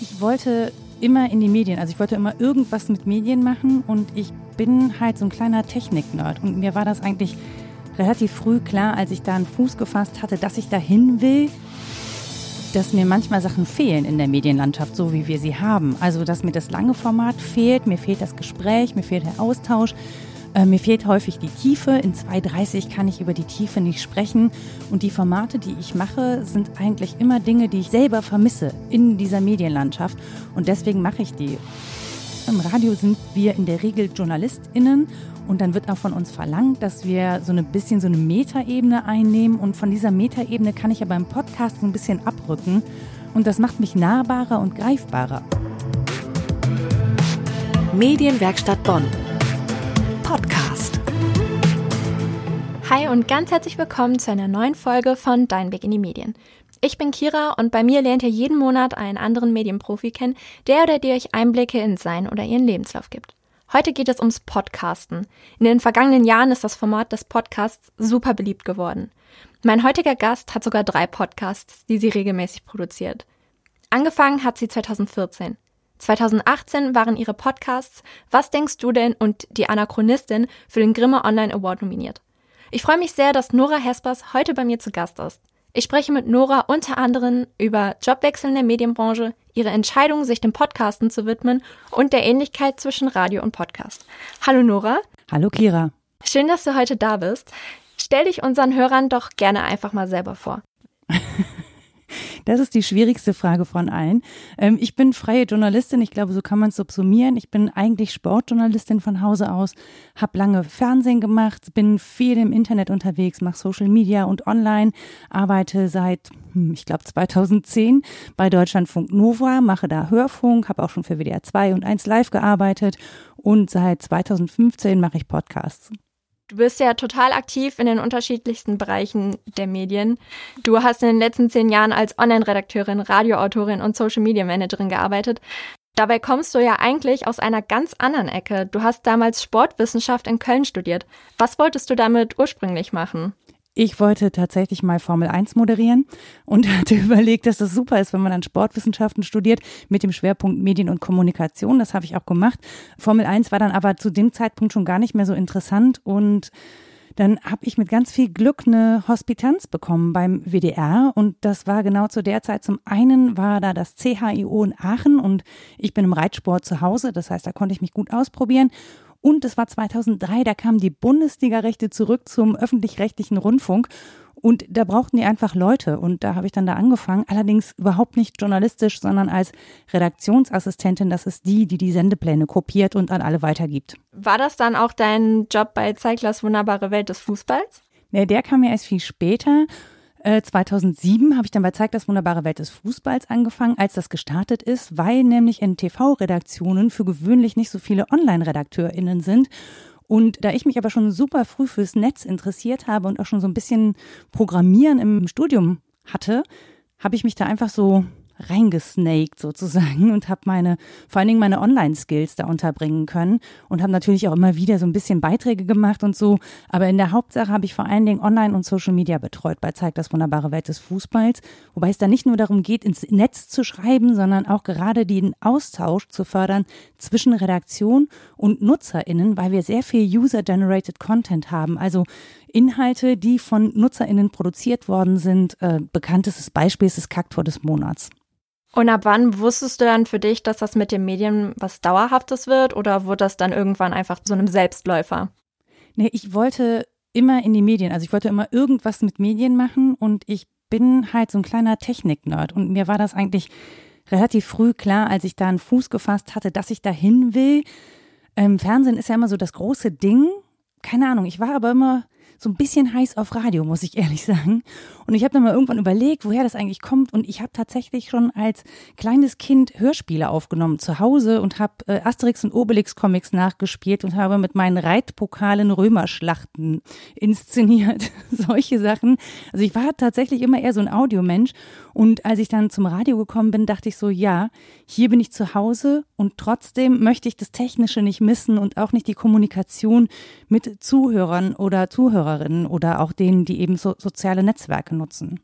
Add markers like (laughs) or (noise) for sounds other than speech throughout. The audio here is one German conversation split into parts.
Ich wollte immer in die Medien, also ich wollte immer irgendwas mit Medien machen und ich bin halt so ein kleiner Technik-Nerd und mir war das eigentlich relativ früh klar, als ich da einen Fuß gefasst hatte, dass ich dahin will, dass mir manchmal Sachen fehlen in der Medienlandschaft, so wie wir sie haben. Also, dass mir das lange Format fehlt, mir fehlt das Gespräch, mir fehlt der Austausch, äh, mir fehlt häufig die Tiefe. In 2.30 kann ich über die Tiefe nicht sprechen. Und die Formate, die ich mache, sind eigentlich immer Dinge, die ich selber vermisse in dieser Medienlandschaft. Und deswegen mache ich die. Im Radio sind wir in der Regel JournalistInnen und dann wird auch von uns verlangt, dass wir so ein bisschen so eine Metaebene einnehmen. Und von dieser Metaebene kann ich ja beim Podcast ein bisschen abrücken. Und das macht mich nahbarer und greifbarer. Medienwerkstatt Bonn. Podcast. Hi und ganz herzlich willkommen zu einer neuen Folge von Dein Weg in die Medien. Ich bin Kira und bei mir lernt ihr jeden Monat einen anderen Medienprofi kennen, der oder die euch Einblicke in sein oder ihren Lebenslauf gibt. Heute geht es ums Podcasten. In den vergangenen Jahren ist das Format des Podcasts super beliebt geworden. Mein heutiger Gast hat sogar drei Podcasts, die sie regelmäßig produziert. Angefangen hat sie 2014. 2018 waren ihre Podcasts Was denkst du denn und die Anachronistin für den Grimme Online Award nominiert. Ich freue mich sehr, dass Nora Hespers heute bei mir zu Gast ist. Ich spreche mit Nora unter anderem über Jobwechsel in der Medienbranche, ihre Entscheidung, sich dem Podcasten zu widmen und der Ähnlichkeit zwischen Radio und Podcast. Hallo Nora. Hallo Kira. Schön, dass du heute da bist. Stell dich unseren Hörern doch gerne einfach mal selber vor. (laughs) Das ist die schwierigste Frage von allen. Ähm, ich bin freie Journalistin, ich glaube, so kann man es subsumieren. Ich bin eigentlich Sportjournalistin von Hause aus, habe lange Fernsehen gemacht, bin viel im Internet unterwegs, mache Social Media und online, arbeite seit, hm, ich glaube, 2010 bei Deutschlandfunk Nova, mache da Hörfunk, habe auch schon für WDR 2 und 1 Live gearbeitet und seit 2015 mache ich Podcasts. Du bist ja total aktiv in den unterschiedlichsten Bereichen der Medien. Du hast in den letzten zehn Jahren als Online-Redakteurin, Radioautorin und Social-Media-Managerin gearbeitet. Dabei kommst du ja eigentlich aus einer ganz anderen Ecke. Du hast damals Sportwissenschaft in Köln studiert. Was wolltest du damit ursprünglich machen? Ich wollte tatsächlich mal Formel 1 moderieren und (laughs) hatte überlegt, dass das super ist, wenn man dann Sportwissenschaften studiert mit dem Schwerpunkt Medien und Kommunikation. Das habe ich auch gemacht. Formel 1 war dann aber zu dem Zeitpunkt schon gar nicht mehr so interessant und dann habe ich mit ganz viel Glück eine Hospitanz bekommen beim WDR und das war genau zu der Zeit. Zum einen war da das CHIO in Aachen und ich bin im Reitsport zu Hause, das heißt, da konnte ich mich gut ausprobieren und es war 2003, da kamen die Bundesliga-Rechte zurück zum öffentlich-rechtlichen Rundfunk. Und da brauchten die einfach Leute. Und da habe ich dann da angefangen. Allerdings überhaupt nicht journalistisch, sondern als Redaktionsassistentin. Das ist die, die die Sendepläne kopiert und an alle weitergibt. War das dann auch dein Job bei Zeiglers Wunderbare Welt des Fußballs? Nee, der kam ja erst viel später. 2007 äh, habe ich dann bei Zeig das wunderbare Welt des Fußballs angefangen, als das gestartet ist, weil nämlich in TV-Redaktionen für gewöhnlich nicht so viele Online-RedakteurInnen sind. Und da ich mich aber schon super früh fürs Netz interessiert habe und auch schon so ein bisschen Programmieren im Studium hatte, habe ich mich da einfach so reingesnaked sozusagen (laughs) und habe meine, vor allen Dingen meine Online-Skills da unterbringen können und habe natürlich auch immer wieder so ein bisschen Beiträge gemacht und so. Aber in der Hauptsache habe ich vor allen Dingen Online und Social Media betreut bei Zeigt das wunderbare Welt des Fußballs. Wobei es da nicht nur darum geht, ins Netz zu schreiben, sondern auch gerade den Austausch zu fördern zwischen Redaktion und NutzerInnen, weil wir sehr viel User-Generated Content haben. Also Inhalte, die von NutzerInnen produziert worden sind. Äh, bekanntestes Beispiel ist das Kaktor des Monats. Und ab wann wusstest du dann für dich, dass das mit den Medien was Dauerhaftes wird oder wurde das dann irgendwann einfach so einem Selbstläufer? Nee, ich wollte immer in die Medien, also ich wollte immer irgendwas mit Medien machen und ich bin halt so ein kleiner Technik-Nerd und mir war das eigentlich relativ früh klar, als ich da einen Fuß gefasst hatte, dass ich dahin will. Ähm, Fernsehen ist ja immer so das große Ding. Keine Ahnung, ich war aber immer so ein bisschen heiß auf Radio, muss ich ehrlich sagen. Und ich habe dann mal irgendwann überlegt, woher das eigentlich kommt. Und ich habe tatsächlich schon als kleines Kind Hörspiele aufgenommen zu Hause und habe äh, Asterix und Obelix Comics nachgespielt und habe mit meinen Reitpokalen Römerschlachten inszeniert. (laughs) Solche Sachen. Also ich war tatsächlich immer eher so ein Audiomensch. Und als ich dann zum Radio gekommen bin, dachte ich so, ja, hier bin ich zu Hause und trotzdem möchte ich das Technische nicht missen und auch nicht die Kommunikation mit Zuhörern oder Zuhörerinnen oder auch denen, die eben so soziale Netzwerke nutzen.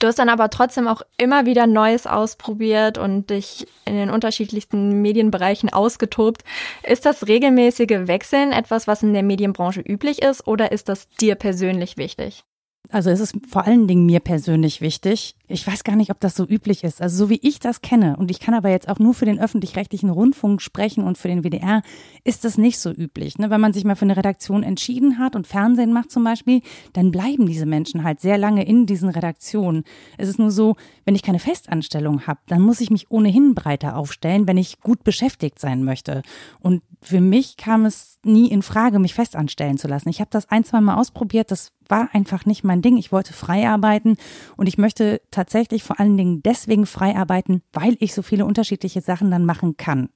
Du hast dann aber trotzdem auch immer wieder Neues ausprobiert und dich in den unterschiedlichsten Medienbereichen ausgetobt. Ist das regelmäßige Wechseln etwas, was in der Medienbranche üblich ist oder ist das dir persönlich wichtig? Also es ist vor allen Dingen mir persönlich wichtig. Ich weiß gar nicht, ob das so üblich ist. Also so wie ich das kenne, und ich kann aber jetzt auch nur für den öffentlich-rechtlichen Rundfunk sprechen und für den WDR, ist das nicht so üblich. Ne? Wenn man sich mal für eine Redaktion entschieden hat und Fernsehen macht zum Beispiel, dann bleiben diese Menschen halt sehr lange in diesen Redaktionen. Es ist nur so, wenn ich keine Festanstellung habe, dann muss ich mich ohnehin breiter aufstellen, wenn ich gut beschäftigt sein möchte. Und für mich kam es nie in Frage, mich festanstellen zu lassen. Ich habe das ein, zwei Mal ausprobiert. Das war einfach nicht mein Ding. Ich wollte frei arbeiten und ich möchte tatsächlich vor allen Dingen deswegen frei arbeiten, weil ich so viele unterschiedliche Sachen dann machen kann.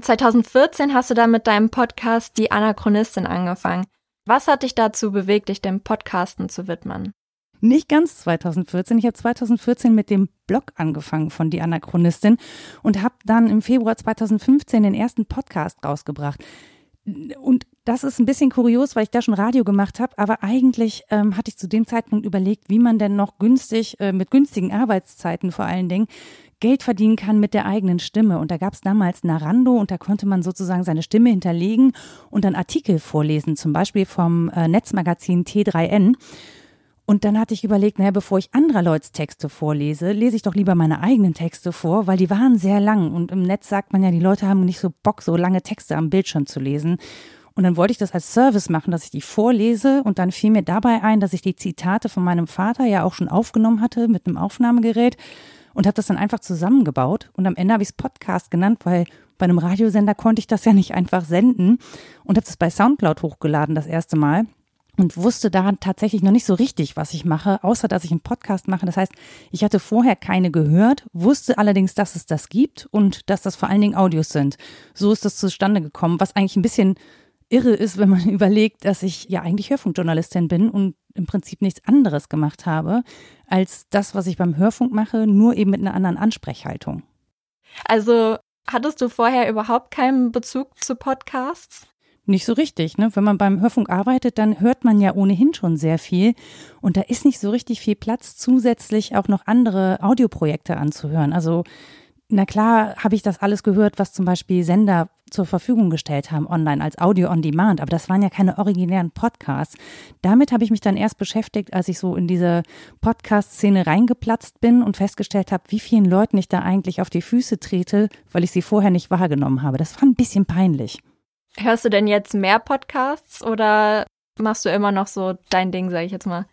2014 hast du dann mit deinem Podcast Die Anachronistin angefangen. Was hat dich dazu bewegt, dich dem Podcasten zu widmen? Nicht ganz 2014. Ich habe 2014 mit dem Blog angefangen von Die Anachronistin und habe dann im Februar 2015 den ersten Podcast rausgebracht. Und das ist ein bisschen kurios, weil ich da schon Radio gemacht habe, aber eigentlich ähm, hatte ich zu dem Zeitpunkt überlegt, wie man denn noch günstig, äh, mit günstigen Arbeitszeiten vor allen Dingen, Geld verdienen kann mit der eigenen Stimme. Und da gab es damals Narando und da konnte man sozusagen seine Stimme hinterlegen und dann Artikel vorlesen, zum Beispiel vom äh, Netzmagazin T3N. Und dann hatte ich überlegt, naja, bevor ich anderer Leuts Texte vorlese, lese ich doch lieber meine eigenen Texte vor, weil die waren sehr lang. Und im Netz sagt man ja, die Leute haben nicht so Bock, so lange Texte am Bildschirm zu lesen. Und dann wollte ich das als Service machen, dass ich die vorlese und dann fiel mir dabei ein, dass ich die Zitate von meinem Vater ja auch schon aufgenommen hatte mit einem Aufnahmegerät und habe das dann einfach zusammengebaut und am Ende habe ich es Podcast genannt, weil bei einem Radiosender konnte ich das ja nicht einfach senden und habe das bei Soundcloud hochgeladen das erste Mal und wusste da tatsächlich noch nicht so richtig, was ich mache, außer dass ich einen Podcast mache. Das heißt, ich hatte vorher keine gehört, wusste allerdings, dass es das gibt und dass das vor allen Dingen Audios sind. So ist das zustande gekommen, was eigentlich ein bisschen irre ist, wenn man (laughs) überlegt, dass ich ja eigentlich Hörfunkjournalistin bin und im Prinzip nichts anderes gemacht habe als das, was ich beim Hörfunk mache, nur eben mit einer anderen Ansprechhaltung. Also hattest du vorher überhaupt keinen Bezug zu Podcasts? Nicht so richtig. Ne? Wenn man beim Hörfunk arbeitet, dann hört man ja ohnehin schon sehr viel. Und da ist nicht so richtig viel Platz, zusätzlich auch noch andere Audioprojekte anzuhören. Also na klar habe ich das alles gehört, was zum Beispiel Sender zur Verfügung gestellt haben online als Audio on Demand, aber das waren ja keine originären Podcasts. Damit habe ich mich dann erst beschäftigt, als ich so in diese Podcast-Szene reingeplatzt bin und festgestellt habe, wie vielen Leuten ich da eigentlich auf die Füße trete, weil ich sie vorher nicht wahrgenommen habe. Das war ein bisschen peinlich. Hörst du denn jetzt mehr Podcasts oder machst du immer noch so dein Ding, sage ich jetzt mal?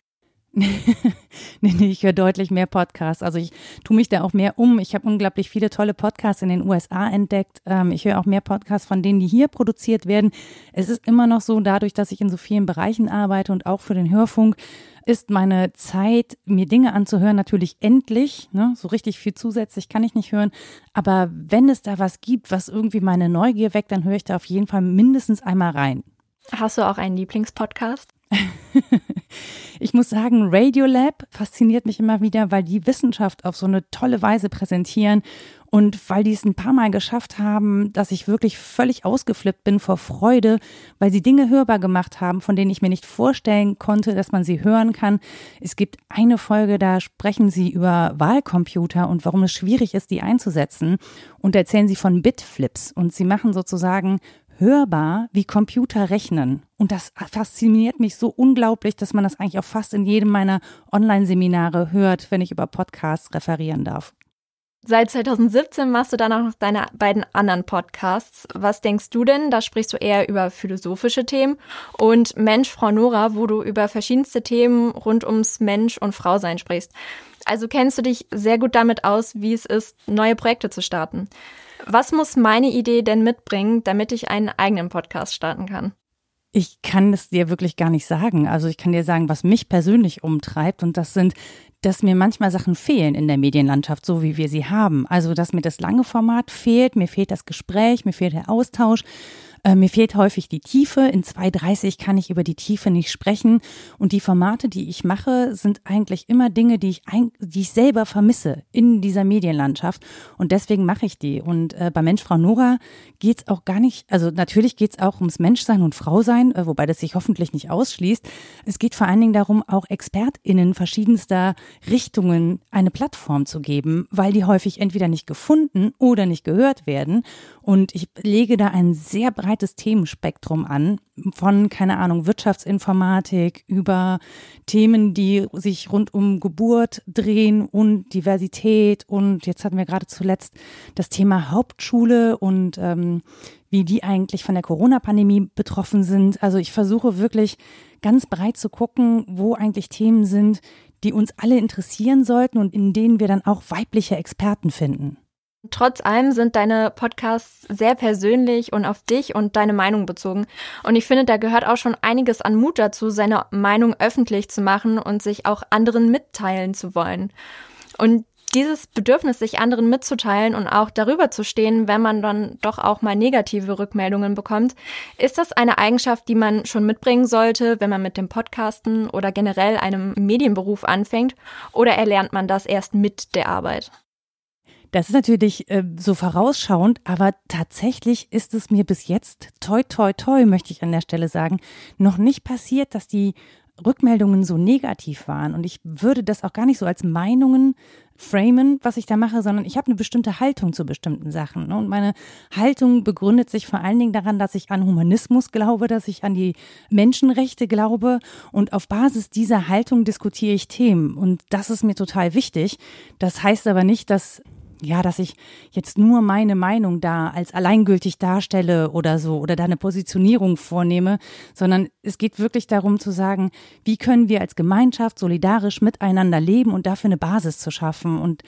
(laughs) nee, nee, ich höre deutlich mehr Podcasts. Also ich tue mich da auch mehr um. Ich habe unglaublich viele tolle Podcasts in den USA entdeckt. Ähm, ich höre auch mehr Podcasts von denen, die hier produziert werden. Es ist immer noch so, dadurch, dass ich in so vielen Bereichen arbeite und auch für den Hörfunk, ist meine Zeit, mir Dinge anzuhören, natürlich endlich. Ne? So richtig viel zusätzlich kann ich nicht hören. Aber wenn es da was gibt, was irgendwie meine Neugier weckt, dann höre ich da auf jeden Fall mindestens einmal rein. Hast du auch einen Lieblingspodcast? (laughs) ich muss sagen, Radiolab fasziniert mich immer wieder, weil die Wissenschaft auf so eine tolle Weise präsentieren und weil die es ein paar Mal geschafft haben, dass ich wirklich völlig ausgeflippt bin vor Freude, weil sie Dinge hörbar gemacht haben, von denen ich mir nicht vorstellen konnte, dass man sie hören kann. Es gibt eine Folge, da sprechen sie über Wahlcomputer und warum es schwierig ist, die einzusetzen und erzählen sie von Bitflips und sie machen sozusagen hörbar, wie Computer rechnen. Und das fasziniert mich so unglaublich, dass man das eigentlich auch fast in jedem meiner Online-Seminare hört, wenn ich über Podcasts referieren darf. Seit 2017 machst du dann auch noch deine beiden anderen Podcasts. Was denkst du denn? Da sprichst du eher über philosophische Themen und Mensch, Frau Nora, wo du über verschiedenste Themen rund ums Mensch und Frausein sprichst. Also kennst du dich sehr gut damit aus, wie es ist, neue Projekte zu starten. Was muss meine Idee denn mitbringen, damit ich einen eigenen Podcast starten kann? Ich kann es dir wirklich gar nicht sagen. Also ich kann dir sagen, was mich persönlich umtreibt und das sind, dass mir manchmal Sachen fehlen in der Medienlandschaft, so wie wir sie haben. Also dass mir das lange Format fehlt, mir fehlt das Gespräch, mir fehlt der Austausch. Äh, mir fehlt häufig die Tiefe. In 2.30 kann ich über die Tiefe nicht sprechen. Und die Formate, die ich mache, sind eigentlich immer Dinge, die ich, ein, die ich selber vermisse in dieser Medienlandschaft. Und deswegen mache ich die. Und äh, bei Mensch, Frau Nora geht's auch gar nicht, also natürlich geht's auch ums Menschsein und Frausein, äh, wobei das sich hoffentlich nicht ausschließt. Es geht vor allen Dingen darum, auch ExpertInnen verschiedenster Richtungen eine Plattform zu geben, weil die häufig entweder nicht gefunden oder nicht gehört werden. Und ich lege da ein sehr breites Themenspektrum an, von, keine Ahnung, Wirtschaftsinformatik über Themen, die sich rund um Geburt drehen und Diversität. Und jetzt hatten wir gerade zuletzt das Thema Hauptschule und ähm, wie die eigentlich von der Corona-Pandemie betroffen sind. Also ich versuche wirklich ganz breit zu gucken, wo eigentlich Themen sind, die uns alle interessieren sollten und in denen wir dann auch weibliche Experten finden. Trotz allem sind deine Podcasts sehr persönlich und auf dich und deine Meinung bezogen. Und ich finde, da gehört auch schon einiges an Mut dazu, seine Meinung öffentlich zu machen und sich auch anderen mitteilen zu wollen. Und dieses Bedürfnis, sich anderen mitzuteilen und auch darüber zu stehen, wenn man dann doch auch mal negative Rückmeldungen bekommt, ist das eine Eigenschaft, die man schon mitbringen sollte, wenn man mit dem Podcasten oder generell einem Medienberuf anfängt, oder erlernt man das erst mit der Arbeit? Das ist natürlich äh, so vorausschauend, aber tatsächlich ist es mir bis jetzt, toi, toi, toi, möchte ich an der Stelle sagen, noch nicht passiert, dass die Rückmeldungen so negativ waren. Und ich würde das auch gar nicht so als Meinungen framen, was ich da mache, sondern ich habe eine bestimmte Haltung zu bestimmten Sachen. Ne? Und meine Haltung begründet sich vor allen Dingen daran, dass ich an Humanismus glaube, dass ich an die Menschenrechte glaube. Und auf Basis dieser Haltung diskutiere ich Themen. Und das ist mir total wichtig. Das heißt aber nicht, dass ja, dass ich jetzt nur meine Meinung da als alleingültig darstelle oder so oder da eine Positionierung vornehme, sondern es geht wirklich darum zu sagen, wie können wir als Gemeinschaft solidarisch miteinander leben und dafür eine Basis zu schaffen. Und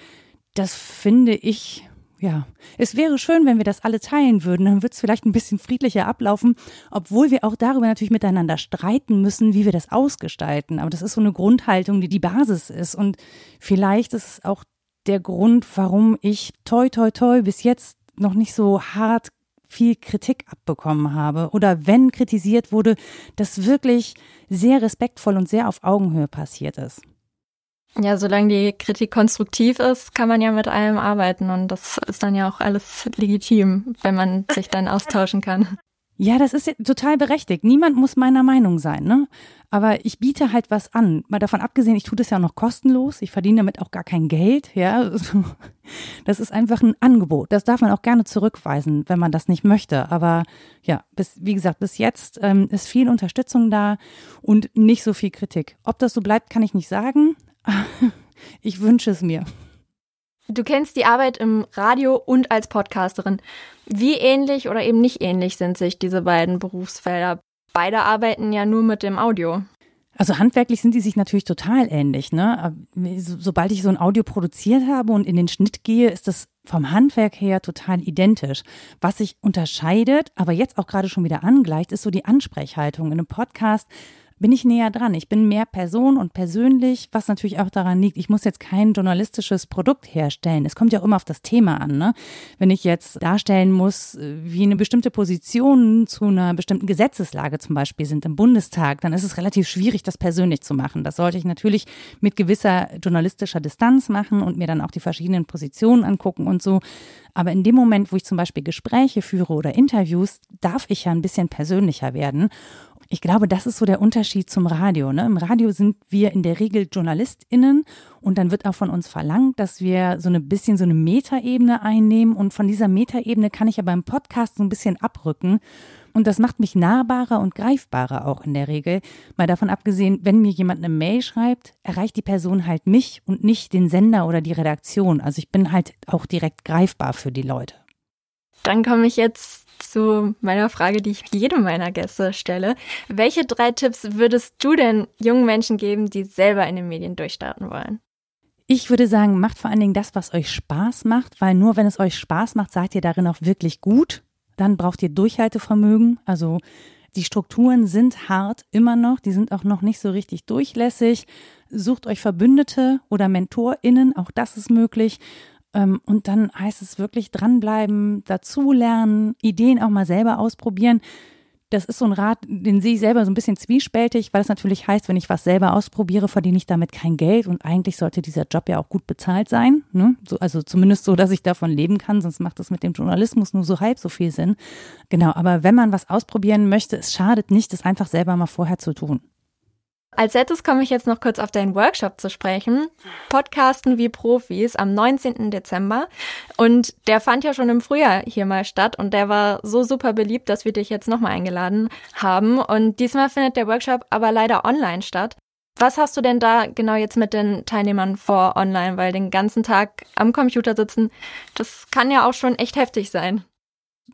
das finde ich, ja, es wäre schön, wenn wir das alle teilen würden. Dann wird es vielleicht ein bisschen friedlicher ablaufen, obwohl wir auch darüber natürlich miteinander streiten müssen, wie wir das ausgestalten. Aber das ist so eine Grundhaltung, die die Basis ist. Und vielleicht ist es auch der Grund, warum ich toi toi toi bis jetzt noch nicht so hart viel Kritik abbekommen habe oder wenn kritisiert wurde, das wirklich sehr respektvoll und sehr auf Augenhöhe passiert ist. Ja, solange die Kritik konstruktiv ist, kann man ja mit allem arbeiten und das ist dann ja auch alles legitim, wenn man sich dann austauschen kann. Ja, das ist ja total berechtigt. Niemand muss meiner Meinung sein, ne? Aber ich biete halt was an. Mal davon abgesehen, ich tue das ja auch noch kostenlos. Ich verdiene damit auch gar kein Geld, ja. (laughs) Das ist einfach ein Angebot. Das darf man auch gerne zurückweisen, wenn man das nicht möchte. Aber ja, bis, wie gesagt, bis jetzt ähm, ist viel Unterstützung da und nicht so viel Kritik. Ob das so bleibt, kann ich nicht sagen. (laughs) Ich wünsche es mir. Du kennst die Arbeit im Radio und als Podcasterin. Wie ähnlich oder eben nicht ähnlich sind sich diese beiden Berufsfelder? Beide arbeiten ja nur mit dem Audio. Also handwerklich sind die sich natürlich total ähnlich. Ne? Sobald ich so ein Audio produziert habe und in den Schnitt gehe, ist das vom Handwerk her total identisch. Was sich unterscheidet, aber jetzt auch gerade schon wieder angleicht, ist so die Ansprechhaltung. In einem Podcast bin ich näher dran. Ich bin mehr Person und persönlich, was natürlich auch daran liegt, ich muss jetzt kein journalistisches Produkt herstellen. Es kommt ja immer auf das Thema an. Ne? Wenn ich jetzt darstellen muss, wie eine bestimmte Position zu einer bestimmten Gesetzeslage zum Beispiel sind im Bundestag, dann ist es relativ schwierig, das persönlich zu machen. Das sollte ich natürlich mit gewisser journalistischer Distanz machen und mir dann auch die verschiedenen Positionen angucken und so. Aber in dem Moment, wo ich zum Beispiel Gespräche führe oder Interviews, darf ich ja ein bisschen persönlicher werden. Ich glaube, das ist so der Unterschied zum Radio. Ne? Im Radio sind wir in der Regel JournalistInnen und dann wird auch von uns verlangt, dass wir so ein bisschen so eine Metaebene einnehmen und von dieser Metaebene kann ich ja beim Podcast so ein bisschen abrücken. Und das macht mich nahbarer und greifbarer auch in der Regel. Mal davon abgesehen, wenn mir jemand eine Mail schreibt, erreicht die Person halt mich und nicht den Sender oder die Redaktion. Also ich bin halt auch direkt greifbar für die Leute. Dann komme ich jetzt zu meiner Frage, die ich jedem meiner Gäste stelle. Welche drei Tipps würdest du denn jungen Menschen geben, die selber in den Medien durchstarten wollen? Ich würde sagen, macht vor allen Dingen das, was euch Spaß macht, weil nur wenn es euch Spaß macht, seid ihr darin auch wirklich gut. Dann braucht ihr Durchhaltevermögen. Also die Strukturen sind hart immer noch, die sind auch noch nicht so richtig durchlässig. Sucht euch Verbündete oder MentorInnen, auch das ist möglich und dann heißt es wirklich dranbleiben, dazulernen, Ideen auch mal selber ausprobieren das ist so ein Rat, den sehe ich selber so ein bisschen zwiespältig, weil es natürlich heißt, wenn ich was selber ausprobiere, verdiene ich damit kein Geld und eigentlich sollte dieser Job ja auch gut bezahlt sein. Ne? So, also zumindest so, dass ich davon leben kann, sonst macht das mit dem Journalismus nur so halb so viel Sinn. Genau, aber wenn man was ausprobieren möchte, es schadet nicht, es einfach selber mal vorher zu tun. Als letztes komme ich jetzt noch kurz auf deinen Workshop zu sprechen. Podcasten wie Profis am 19. Dezember. Und der fand ja schon im Frühjahr hier mal statt und der war so super beliebt, dass wir dich jetzt nochmal eingeladen haben. Und diesmal findet der Workshop aber leider online statt. Was hast du denn da genau jetzt mit den Teilnehmern vor online? Weil den ganzen Tag am Computer sitzen, das kann ja auch schon echt heftig sein.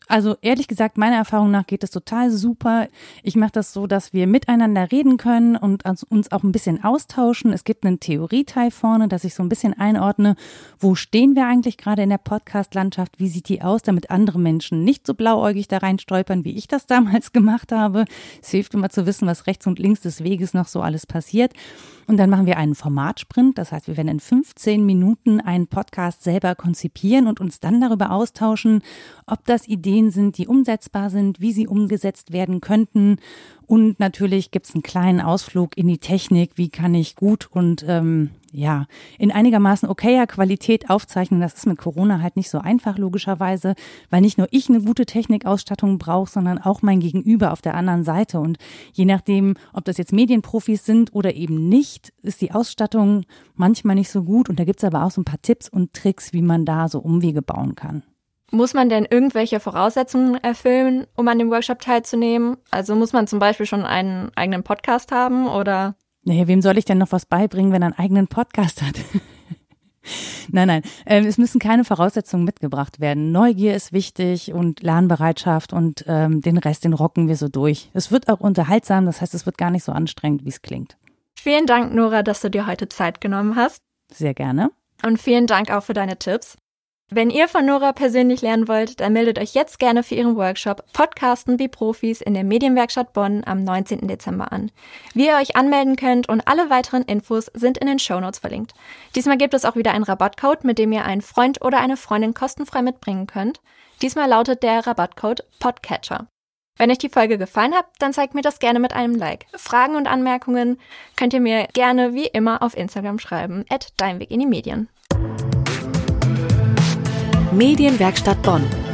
Also ehrlich gesagt, meiner Erfahrung nach geht es total super. Ich mache das so, dass wir miteinander reden können und uns auch ein bisschen austauschen. Es gibt einen Theorieteil vorne, dass ich so ein bisschen einordne, wo stehen wir eigentlich gerade in der Podcast-Landschaft, wie sieht die aus, damit andere Menschen nicht so blauäugig da rein stolpern, wie ich das damals (laughs) gemacht habe. Es hilft immer zu wissen, was rechts und links des Weges noch so alles passiert. Und dann machen wir einen Formatsprint. Das heißt, wir werden in 15 Minuten einen Podcast selber konzipieren und uns dann darüber austauschen, ob das Ideen sind, die umsetzbar sind, wie sie umgesetzt werden könnten und natürlich gibt es einen kleinen Ausflug in die Technik. Wie kann ich gut und ähm, ja, in einigermaßen okayer Qualität aufzeichnen. Das ist mit Corona halt nicht so einfach, logischerweise, weil nicht nur ich eine gute Technikausstattung brauche, sondern auch mein Gegenüber auf der anderen Seite. Und je nachdem, ob das jetzt Medienprofis sind oder eben nicht, ist die Ausstattung manchmal nicht so gut. Und da gibt's aber auch so ein paar Tipps und Tricks, wie man da so Umwege bauen kann. Muss man denn irgendwelche Voraussetzungen erfüllen, um an dem Workshop teilzunehmen? Also muss man zum Beispiel schon einen eigenen Podcast haben oder? Naja, wem soll ich denn noch was beibringen, wenn er einen eigenen Podcast hat? (laughs) nein, nein. Ähm, es müssen keine Voraussetzungen mitgebracht werden. Neugier ist wichtig und Lernbereitschaft und ähm, den Rest, den rocken wir so durch. Es wird auch unterhaltsam, das heißt, es wird gar nicht so anstrengend, wie es klingt. Vielen Dank, Nora, dass du dir heute Zeit genommen hast. Sehr gerne. Und vielen Dank auch für deine Tipps. Wenn ihr von Nora persönlich lernen wollt, dann meldet euch jetzt gerne für ihren Workshop Podcasten wie Profis in der Medienwerkstatt Bonn am 19. Dezember an. Wie ihr euch anmelden könnt und alle weiteren Infos sind in den Shownotes verlinkt. Diesmal gibt es auch wieder einen Rabattcode, mit dem ihr einen Freund oder eine Freundin kostenfrei mitbringen könnt. Diesmal lautet der Rabattcode Podcatcher. Wenn euch die Folge gefallen hat, dann zeigt mir das gerne mit einem Like. Fragen und Anmerkungen könnt ihr mir gerne wie immer auf Instagram schreiben, at Dein Weg in die Medien. Medienwerkstatt Bonn.